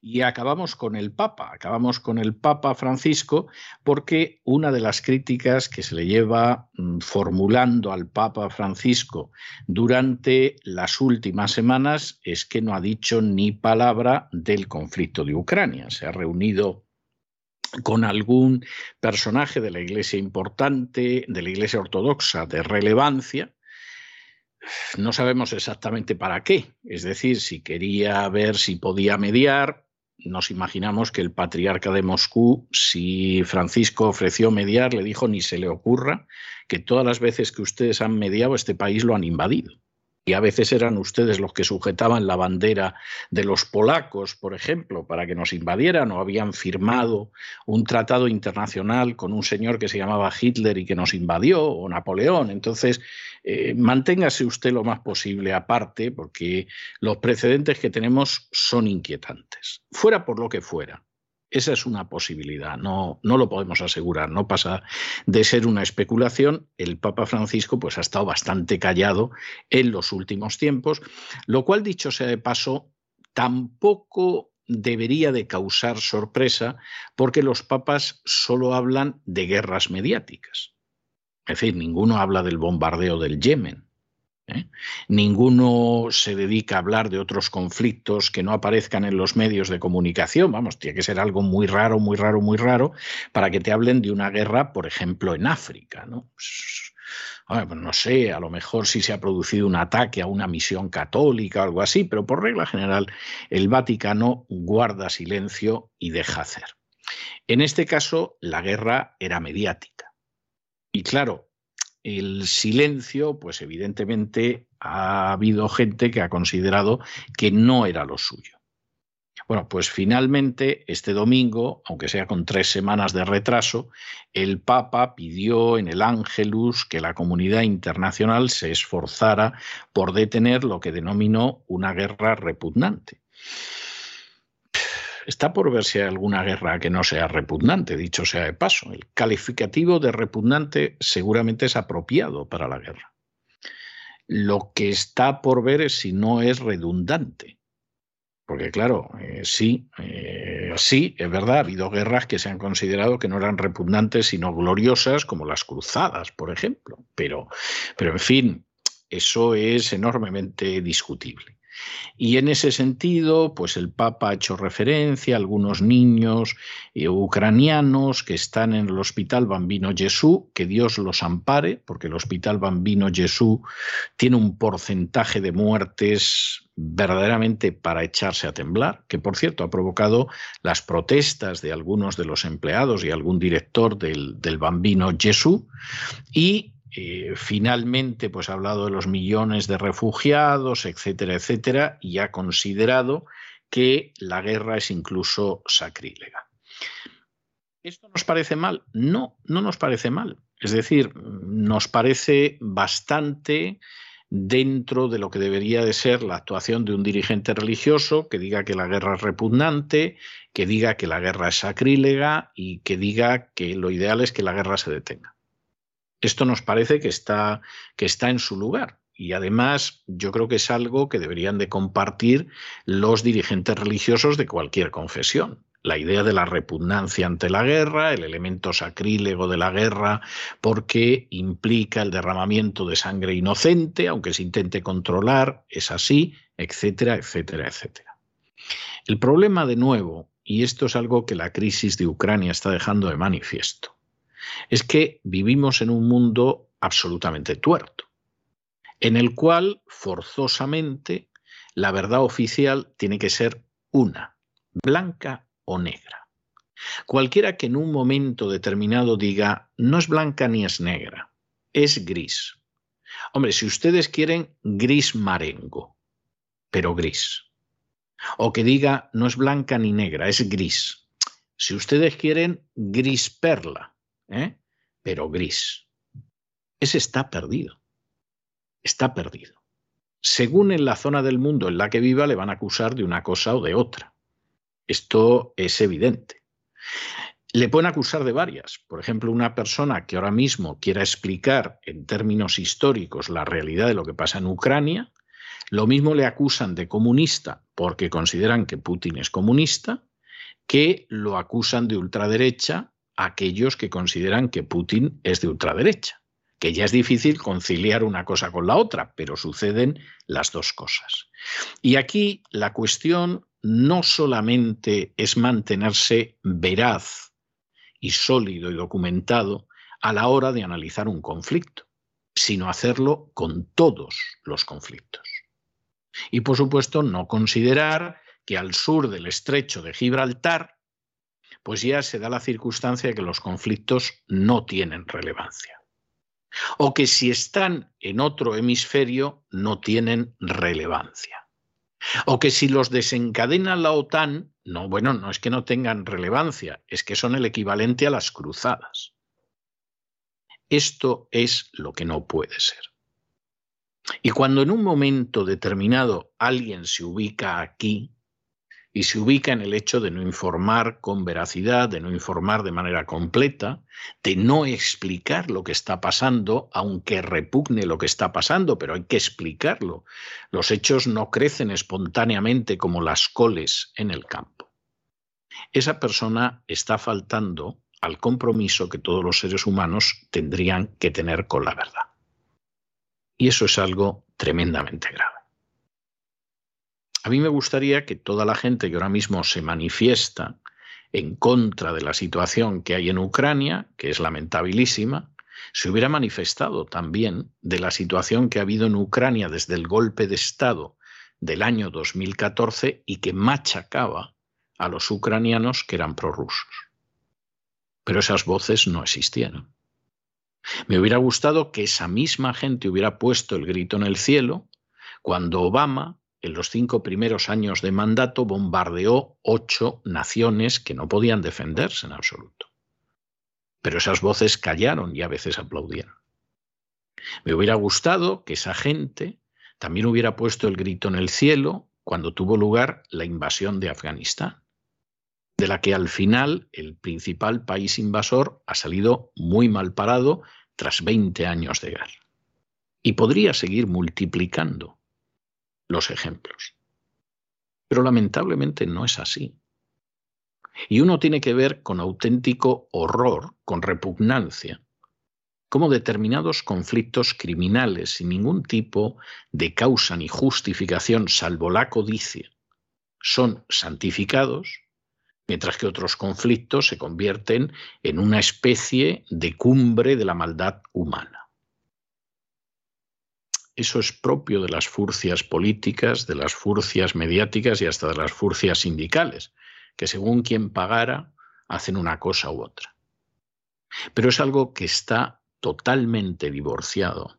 y acabamos con el Papa, acabamos con el Papa Francisco, porque una de las críticas que se le lleva mm, formulando al Papa Francisco durante las últimas semanas es que no ha dicho ni palabra del conflicto de Ucrania. Se ha reunido con algún personaje de la Iglesia importante, de la Iglesia ortodoxa de relevancia, no sabemos exactamente para qué. Es decir, si quería ver si podía mediar, nos imaginamos que el patriarca de Moscú, si Francisco ofreció mediar, le dijo ni se le ocurra que todas las veces que ustedes han mediado este país lo han invadido y a veces eran ustedes los que sujetaban la bandera de los polacos, por ejemplo, para que nos invadieran o habían firmado un tratado internacional con un señor que se llamaba Hitler y que nos invadió, o Napoleón. Entonces, eh, manténgase usted lo más posible aparte, porque los precedentes que tenemos son inquietantes, fuera por lo que fuera. Esa es una posibilidad, no, no lo podemos asegurar, no pasa de ser una especulación. El Papa Francisco pues, ha estado bastante callado en los últimos tiempos, lo cual, dicho sea de paso, tampoco debería de causar sorpresa porque los papas solo hablan de guerras mediáticas. Es decir, ninguno habla del bombardeo del Yemen, ¿eh? Ninguno se dedica a hablar de otros conflictos que no aparezcan en los medios de comunicación. Vamos, tiene que ser algo muy raro, muy raro, muy raro para que te hablen de una guerra, por ejemplo, en África. ¿no? Pues, no sé, a lo mejor sí se ha producido un ataque a una misión católica o algo así, pero por regla general el Vaticano guarda silencio y deja hacer. En este caso, la guerra era mediática. Y claro, el silencio, pues evidentemente ha habido gente que ha considerado que no era lo suyo. Bueno, pues finalmente este domingo, aunque sea con tres semanas de retraso, el Papa pidió en el Ángelus que la comunidad internacional se esforzara por detener lo que denominó una guerra repugnante Está por ver si hay alguna guerra que no sea repugnante, dicho sea de paso. El calificativo de repugnante seguramente es apropiado para la guerra. Lo que está por ver es si no es redundante. Porque claro, eh, sí, eh, sí, es verdad, ha habido guerras que se han considerado que no eran repugnantes, sino gloriosas, como las cruzadas, por ejemplo. Pero, pero en fin, eso es enormemente discutible. Y en ese sentido, pues el Papa ha hecho referencia a algunos niños eh, ucranianos que están en el Hospital Bambino Jesús, que Dios los ampare, porque el Hospital Bambino Jesús tiene un porcentaje de muertes verdaderamente para echarse a temblar, que por cierto ha provocado las protestas de algunos de los empleados y algún director del, del Bambino Jesús, y eh, finalmente pues ha hablado de los millones de refugiados, etcétera, etcétera, y ha considerado que la guerra es incluso sacrílega. ¿Esto nos parece mal? No, no nos parece mal. Es decir, nos parece bastante dentro de lo que debería de ser la actuación de un dirigente religioso que diga que la guerra es repugnante, que diga que la guerra es sacrílega y que diga que lo ideal es que la guerra se detenga. Esto nos parece que está, que está en su lugar. Y además yo creo que es algo que deberían de compartir los dirigentes religiosos de cualquier confesión. La idea de la repugnancia ante la guerra, el elemento sacrílego de la guerra, porque implica el derramamiento de sangre inocente, aunque se intente controlar, es así, etcétera, etcétera, etcétera. El problema de nuevo, y esto es algo que la crisis de Ucrania está dejando de manifiesto, es que vivimos en un mundo absolutamente tuerto, en el cual forzosamente la verdad oficial tiene que ser una, blanca o negra. Cualquiera que en un momento determinado diga no es blanca ni es negra, es gris. Hombre, si ustedes quieren gris marengo, pero gris. O que diga no es blanca ni negra, es gris. Si ustedes quieren gris perla, ¿eh? pero gris. Ese está perdido. Está perdido. Según en la zona del mundo en la que viva, le van a acusar de una cosa o de otra. Esto es evidente. Le pueden acusar de varias. Por ejemplo, una persona que ahora mismo quiera explicar en términos históricos la realidad de lo que pasa en Ucrania, lo mismo le acusan de comunista porque consideran que Putin es comunista, que lo acusan de ultraderecha aquellos que consideran que Putin es de ultraderecha, que ya es difícil conciliar una cosa con la otra, pero suceden las dos cosas. Y aquí la cuestión no solamente es mantenerse veraz y sólido y documentado a la hora de analizar un conflicto, sino hacerlo con todos los conflictos. Y por supuesto no considerar que al sur del estrecho de Gibraltar pues ya se da la circunstancia de que los conflictos no tienen relevancia. O que si están en otro hemisferio no tienen relevancia. O que si los desencadena la OTAN, no, bueno, no es que no tengan relevancia, es que son el equivalente a las cruzadas. Esto es lo que no puede ser. Y cuando en un momento determinado alguien se ubica aquí, y se ubica en el hecho de no informar con veracidad, de no informar de manera completa, de no explicar lo que está pasando, aunque repugne lo que está pasando, pero hay que explicarlo. Los hechos no crecen espontáneamente como las coles en el campo. Esa persona está faltando al compromiso que todos los seres humanos tendrían que tener con la verdad. Y eso es algo tremendamente grave. A mí me gustaría que toda la gente que ahora mismo se manifiesta en contra de la situación que hay en Ucrania, que es lamentabilísima, se hubiera manifestado también de la situación que ha habido en Ucrania desde el golpe de Estado del año 2014 y que machacaba a los ucranianos que eran prorrusos. Pero esas voces no existieron. Me hubiera gustado que esa misma gente hubiera puesto el grito en el cielo cuando Obama en los cinco primeros años de mandato bombardeó ocho naciones que no podían defenderse en absoluto. Pero esas voces callaron y a veces aplaudieron. Me hubiera gustado que esa gente también hubiera puesto el grito en el cielo cuando tuvo lugar la invasión de Afganistán. de la que al final el principal país invasor ha salido muy mal parado tras 20 años de guerra. Y podría seguir multiplicando los ejemplos. Pero lamentablemente no es así. Y uno tiene que ver con auténtico horror, con repugnancia, cómo determinados conflictos criminales sin ningún tipo de causa ni justificación salvo la codicia son santificados, mientras que otros conflictos se convierten en una especie de cumbre de la maldad humana. Eso es propio de las furcias políticas, de las furcias mediáticas y hasta de las furcias sindicales, que según quien pagara hacen una cosa u otra. Pero es algo que está totalmente divorciado,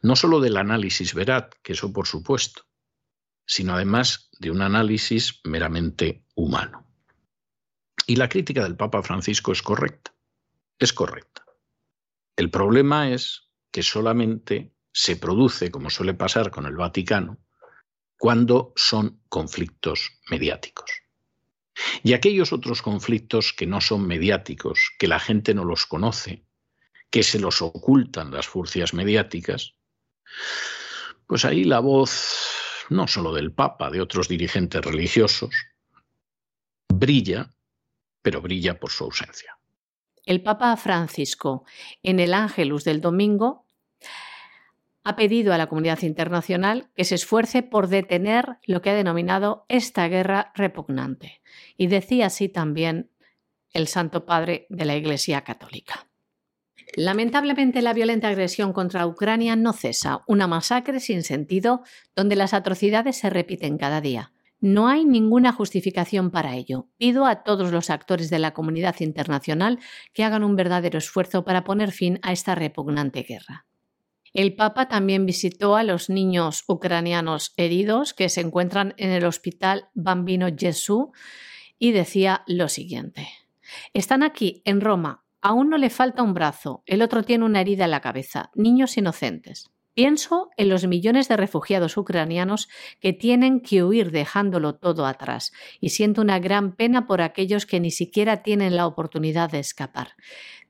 no solo del análisis veraz, que eso por supuesto, sino además de un análisis meramente humano. Y la crítica del Papa Francisco es correcta, es correcta. El problema es que solamente se produce, como suele pasar con el Vaticano, cuando son conflictos mediáticos. Y aquellos otros conflictos que no son mediáticos, que la gente no los conoce, que se los ocultan las furcias mediáticas, pues ahí la voz no solo del Papa, de otros dirigentes religiosos, brilla, pero brilla por su ausencia. El Papa Francisco, en el Ángelus del domingo, ha pedido a la comunidad internacional que se esfuerce por detener lo que ha denominado esta guerra repugnante. Y decía así también el Santo Padre de la Iglesia Católica. Lamentablemente la violenta agresión contra Ucrania no cesa, una masacre sin sentido donde las atrocidades se repiten cada día. No hay ninguna justificación para ello. Pido a todos los actores de la comunidad internacional que hagan un verdadero esfuerzo para poner fin a esta repugnante guerra. El Papa también visitó a los niños ucranianos heridos que se encuentran en el hospital Bambino Gesù y decía lo siguiente. Están aquí, en Roma, a uno le falta un brazo, el otro tiene una herida en la cabeza, niños inocentes. Pienso en los millones de refugiados ucranianos que tienen que huir dejándolo todo atrás y siento una gran pena por aquellos que ni siquiera tienen la oportunidad de escapar.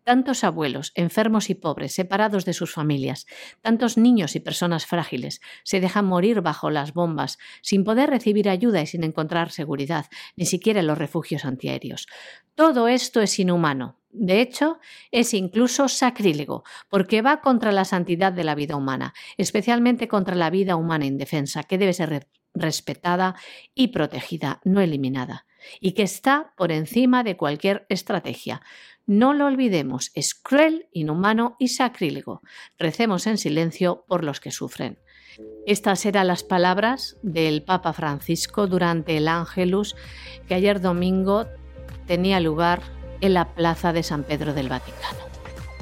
Tantos abuelos, enfermos y pobres, separados de sus familias, tantos niños y personas frágiles, se dejan morir bajo las bombas, sin poder recibir ayuda y sin encontrar seguridad, ni siquiera en los refugios antiaéreos. Todo esto es inhumano. De hecho, es incluso sacrílego, porque va contra la santidad de la vida humana, especialmente contra la vida humana indefensa, que debe ser respetada y protegida, no eliminada, y que está por encima de cualquier estrategia. No lo olvidemos, es cruel, inhumano y sacrílego. Recemos en silencio por los que sufren. Estas eran las palabras del Papa Francisco durante el Ángelus que ayer domingo tenía lugar en la Plaza de San Pedro del Vaticano.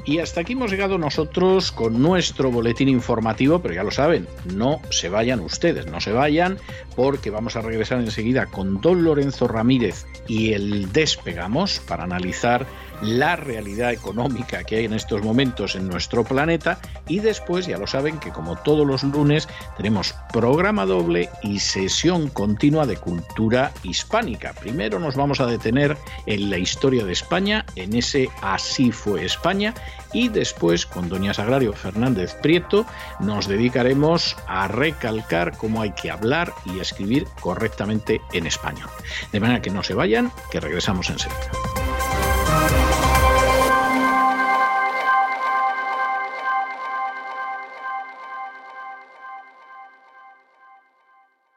Y hasta aquí hemos llegado nosotros con nuestro boletín informativo, pero ya lo saben, no se vayan ustedes, no se vayan, porque vamos a regresar enseguida con don Lorenzo Ramírez y el Despegamos para analizar la realidad económica que hay en estos momentos en nuestro planeta y después ya lo saben que como todos los lunes tenemos programa doble y sesión continua de cultura hispánica. Primero nos vamos a detener en la historia de España, en ese Así fue España y después con doña Sagrario Fernández Prieto nos dedicaremos a recalcar cómo hay que hablar y escribir correctamente en español. De manera que no se vayan, que regresamos enseguida.